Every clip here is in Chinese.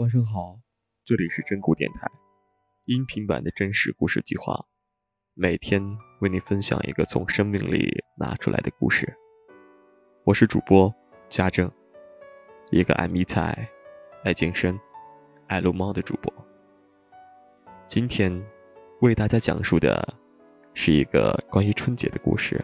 晚上好，这里是真故电台，音频版的真实故事计划，每天为你分享一个从生命里拿出来的故事。我是主播家政，一个爱迷彩、爱健身、爱撸猫的主播。今天为大家讲述的是一个关于春节的故事。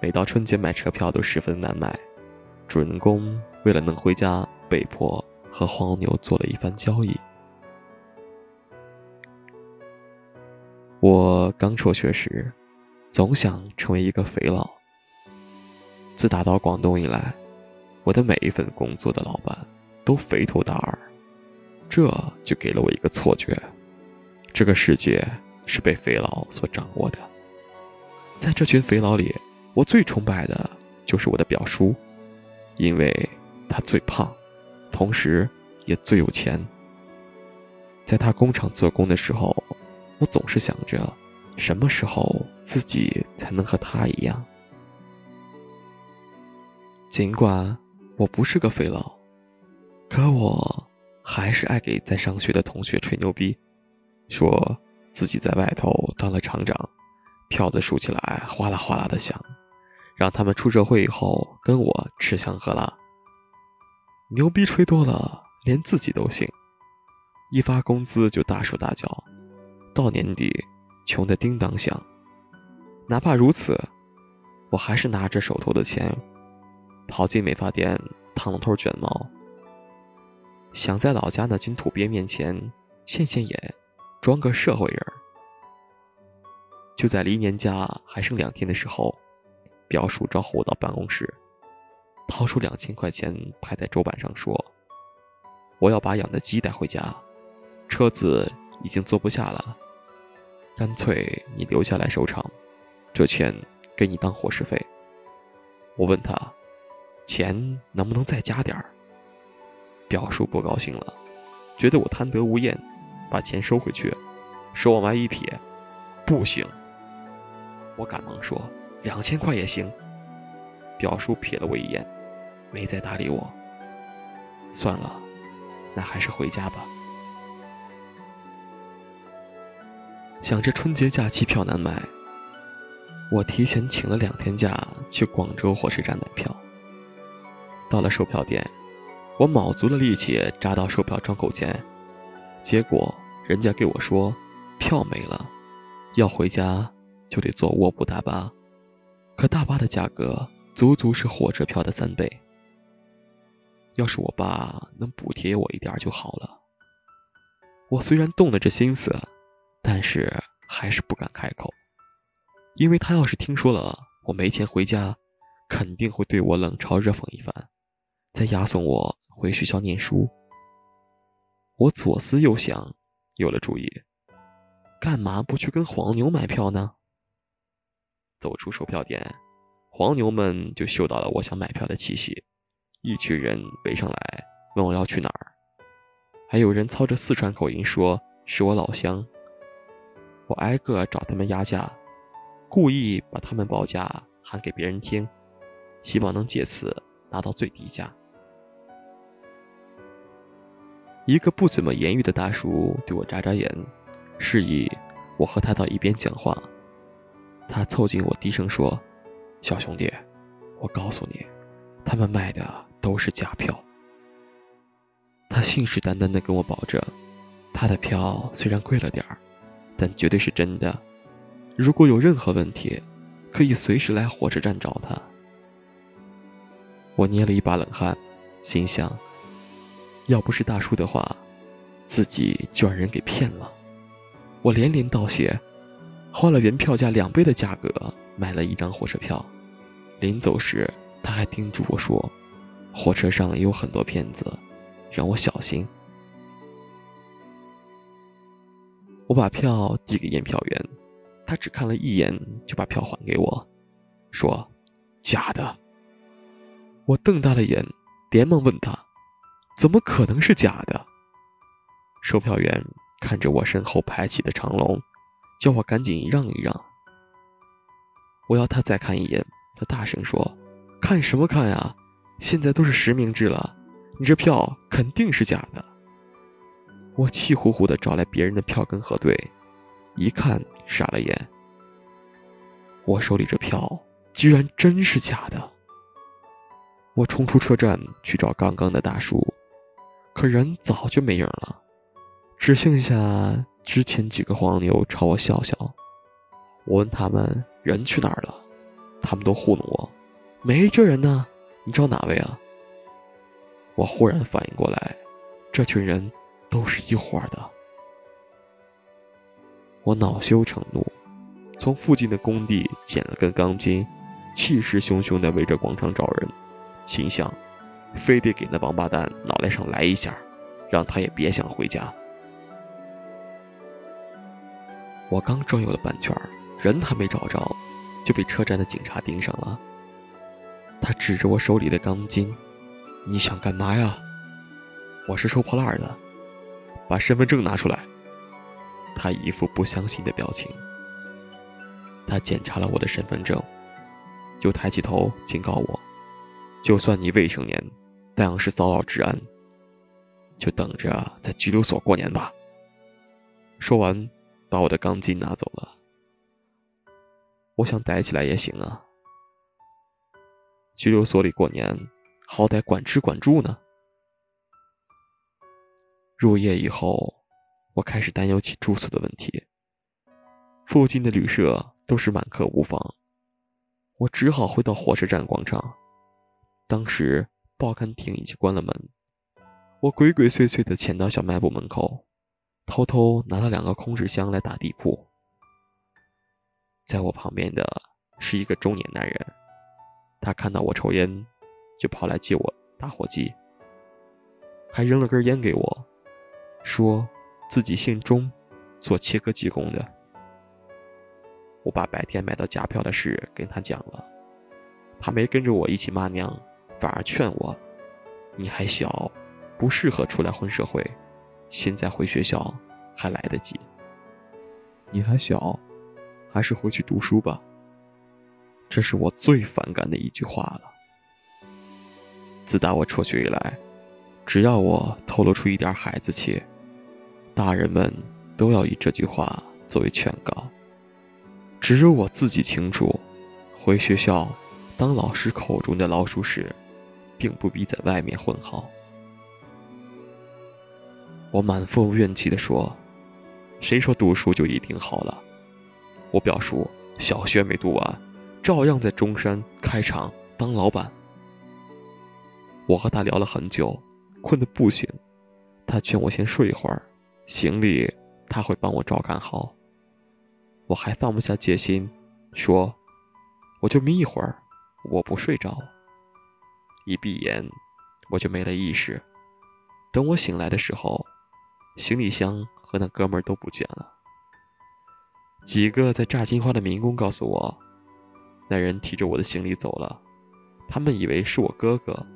每到春节买车票都十分难买，主人公为了能回家，被迫。和黄牛做了一番交易。我刚辍学时，总想成为一个肥佬。自打到广东以来，我的每一份工作的老板都肥头大耳，这就给了我一个错觉：这个世界是被肥佬所掌握的。在这群肥佬里，我最崇拜的就是我的表叔，因为他最胖。同时，也最有钱。在他工厂做工的时候，我总是想着，什么时候自己才能和他一样。尽管我不是个肥佬，可我还是爱给在上学的同学吹牛逼，说自己在外头当了厂长，票子数起来哗啦哗啦的响，让他们出社会以后跟我吃香喝辣。牛逼吹多了，连自己都信，一发工资就大手大脚，到年底穷得叮当响。哪怕如此，我还是拿着手头的钱，跑进美发店烫了头卷毛，想在老家那群土鳖面前现现眼，装个社会人。就在离年假还剩两天的时候，表叔招呼我到办公室。掏出两千块钱拍在桌板上说：“我要把养的鸡带回家，车子已经坐不下了，干脆你留下来收场，这钱给你当伙食费。”我问他：“钱能不能再加点儿？”表叔不高兴了，觉得我贪得无厌，把钱收回去，手往外一撇：“不行。”我赶忙说：“两千块也行。”表叔瞥了我一眼。没再搭理我。算了，那还是回家吧。想着春节假期票难买，我提前请了两天假去广州火车站买票。到了售票点，我卯足了力气扎到售票窗口前，结果人家给我说票没了，要回家就得坐卧铺大巴，可大巴的价格足足是火车票的三倍。要是我爸能补贴我一点就好了。我虽然动了这心思，但是还是不敢开口，因为他要是听说了我没钱回家，肯定会对我冷嘲热讽一番，再押送我回学校念书。我左思右想，有了主意，干嘛不去跟黄牛买票呢？走出售票点，黄牛们就嗅到了我想买票的气息。一群人围上来问我要去哪儿，还有人操着四川口音说是我老乡。我挨个找他们压价，故意把他们报价喊给别人听，希望能借此拿到最低价。一个不怎么言语的大叔对我眨眨眼，示意我和他到一边讲话。他凑近我低声说：“小兄弟，我告诉你，他们卖的。”都是假票。他信誓旦旦地跟我保证，他的票虽然贵了点儿，但绝对是真的。如果有任何问题，可以随时来火车站找他。我捏了一把冷汗，心想：要不是大叔的话，自己就让人给骗了。我连连道谢，花了原票价两倍的价格买了一张火车票。临走时，他还叮嘱我说。火车上也有很多骗子，让我小心。我把票递给验票员，他只看了一眼就把票还给我，说：“假的。”我瞪大了眼，连忙问他：“怎么可能是假的？”售票员看着我身后排起的长龙，叫我赶紧让一让。我要他再看一眼，他大声说：“看什么看呀？”现在都是实名制了，你这票肯定是假的。我气呼呼地找来别人的票根核对，一看傻了眼。我手里这票居然真是假的！我冲出车站去找刚刚的大叔，可人早就没影了，只剩下之前几个黄牛朝我笑笑。我问他们人去哪儿了，他们都糊弄我，没这人呢。你找哪位啊？我忽然反应过来，这群人都是一伙的。我恼羞成怒，从附近的工地捡了根钢筋，气势汹汹地围着广场找人，心想，非得给那王八蛋脑袋上来一下，让他也别想回家。我刚转悠了半圈，人还没找着，就被车站的警察盯上了。他指着我手里的钢筋。你想干嘛呀？我是收破烂的，把身份证拿出来。他一副不相信的表情。他检查了我的身份证，又抬起头警告我：就算你未成年，但要是骚扰治安，就等着在拘留所过年吧。说完，把我的钢筋拿走了。我想逮起来也行啊。拘留所里过年。好歹管吃管住呢。入夜以后，我开始担忧起住宿的问题。附近的旅社都是满客无房，我只好回到火车站广场。当时报刊亭已经关了门，我鬼鬼祟祟地潜到小卖部门口，偷偷拿了两个空纸箱来打地铺。在我旁边的是一个中年男人，他看到我抽烟。就跑来借我打火机，还扔了根烟给我，说自己姓钟，做切割技工的。我把白天买到假票的事跟他讲了，他没跟着我一起骂娘，反而劝我：“你还小，不适合出来混社会，现在回学校还来得及。你还小，还是回去读书吧。”这是我最反感的一句话了。自打我辍学以来，只要我透露出一点孩子气，大人们都要以这句话作为劝告。只有我自己清楚，回学校当老师口中的老鼠屎，并不比在外面混好。我满腹怨气地说：“谁说读书就一定好了？我表叔小学没读完，照样在中山开厂当老板。”我和他聊了很久，困得不行。他劝我先睡一会儿，行李他会帮我照看好。我还放不下戒心，说：“我就眯一会儿，我不睡着。”一闭眼，我就没了意识。等我醒来的时候，行李箱和那哥们都不见了。几个在炸金花的民工告诉我，那人提着我的行李走了，他们以为是我哥哥。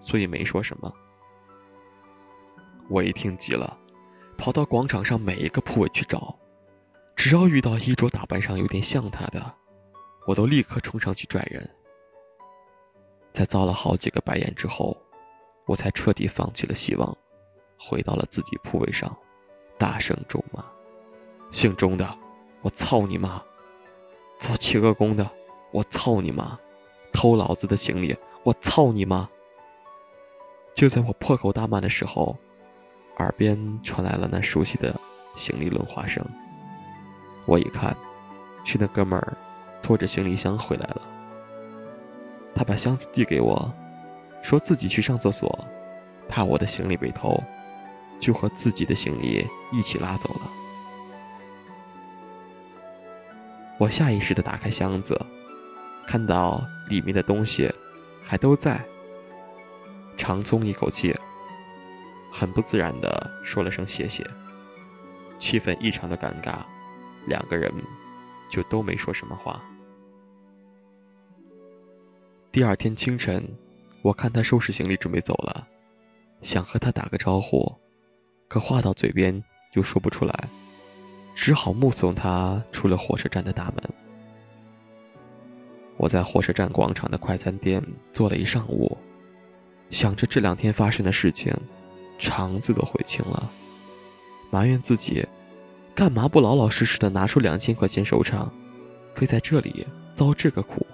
所以没说什么。我一听急了，跑到广场上每一个铺位去找，只要遇到衣着打扮上有点像他的，我都立刻冲上去拽人。在遭了好几个白眼之后，我才彻底放弃了希望，回到了自己铺位上，大声咒骂：“姓钟的，我操你妈！做切割工的，我操你妈！偷老子的行李，我操你妈！”就在我破口大骂的时候，耳边传来了那熟悉的行李轮滑声。我一看，是那哥们儿拖着行李箱回来了。他把箱子递给我，说自己去上厕所，怕我的行李被偷，就和自己的行李一起拉走了。我下意识地打开箱子，看到里面的东西还都在。长松一口气，很不自然地说了声谢谢，气氛异常的尴尬，两个人就都没说什么话。第二天清晨，我看他收拾行李准备走了，想和他打个招呼，可话到嘴边又说不出来，只好目送他出了火车站的大门。我在火车站广场的快餐店坐了一上午。想着这两天发生的事情，肠子都悔青了。埋怨自己干嘛不老老实实的拿出两千块钱收场，非在这里遭这个苦。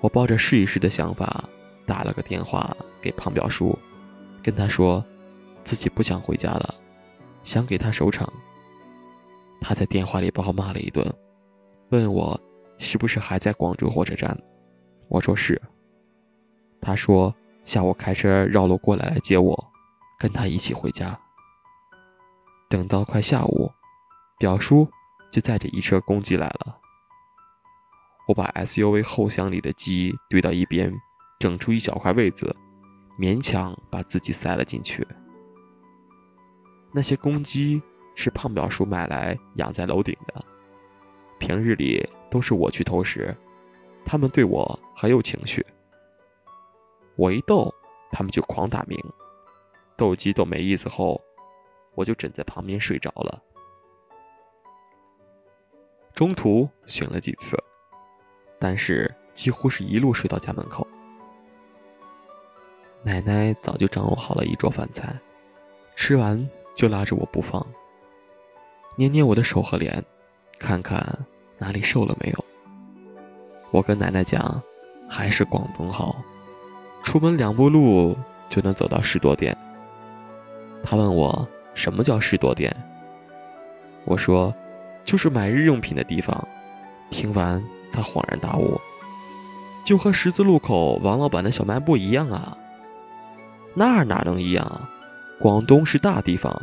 我抱着试一试的想法，打了个电话给胖表叔，跟他说自己不想回家了，想给他收场。他在电话里把我骂了一顿，问我是不是还在广州火车站。我说是。他说下午开车绕路过来来接我，跟他一起回家。等到快下午，表叔就载着一车公鸡来了。我把 SUV 后厢里的鸡堆到一边，整出一小块位子，勉强把自己塞了进去。那些公鸡是胖表叔买来养在楼顶的，平日里都是我去偷食，他们对我很有情绪。我一逗，他们就狂打鸣，斗鸡斗没意思后，我就枕在旁边睡着了。中途醒了几次。但是几乎是一路睡到家门口。奶奶早就掌握好了一桌饭菜，吃完就拉着我不放，捏捏我的手和脸，看看哪里瘦了没有。我跟奶奶讲，还是广东好，出门两步路就能走到士多店。她问我什么叫士多店，我说，就是买日用品的地方。听完。她恍然大悟，就和十字路口王老板的小卖部一样啊。那哪能一样？广东是大地方，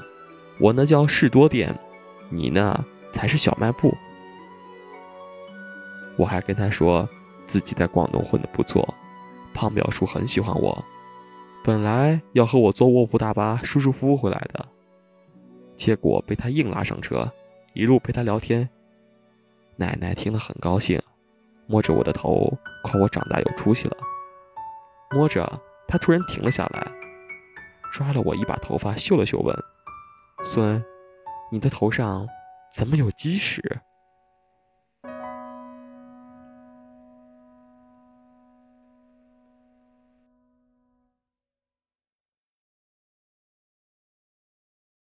我那叫士多店，你呢才是小卖部。我还跟他说自己在广东混得不错，胖表叔很喜欢我，本来要和我坐卧铺大巴舒舒服服回来的，结果被他硬拉上车，一路陪他聊天。奶奶听了很高兴。摸着我的头，夸我长大有出息了。摸着，他突然停了下来，抓了我一把头发，嗅了嗅，问：“孙，你的头上怎么有鸡屎？”